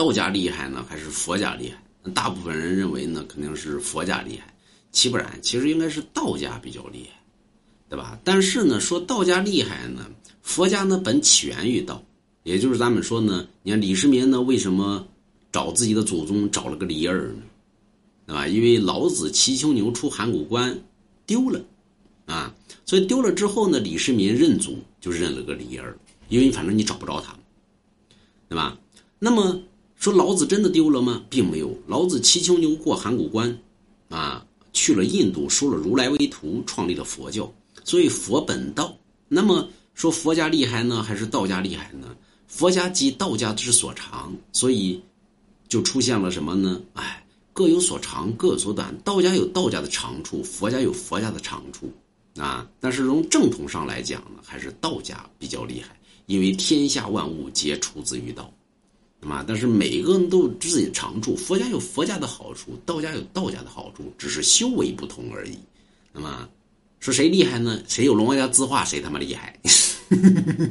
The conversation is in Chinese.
道家厉害呢，还是佛家厉害？大部分人认为呢，肯定是佛家厉害。其不然，其实应该是道家比较厉害，对吧？但是呢，说道家厉害呢，佛家呢本起源于道，也就是咱们说呢，你看李世民呢，为什么找自己的祖宗找了个李二呢？对吧？因为老子骑青牛出函谷关丢了，啊，所以丢了之后呢，李世民认祖就认了个李二，因为反正你找不着他，对吧？那么说老子真的丢了吗？并没有，老子骑青牛过函谷关，啊。去了印度，收了如来为徒，创立了佛教。所以佛本道。那么说佛家厉害呢，还是道家厉害呢？佛家集道家之所长，所以就出现了什么呢？哎，各有所长，各有所短。道家有道家的长处，佛家有佛家的长处啊。但是从正统上来讲呢，还是道家比较厉害，因为天下万物皆出自于道。那么，但是每一个人都有自己的长处，佛家有佛家的好处，道家有道家的好处，只是修为不同而已。那么，说谁厉害呢？谁有龙王家字画，谁他妈厉害。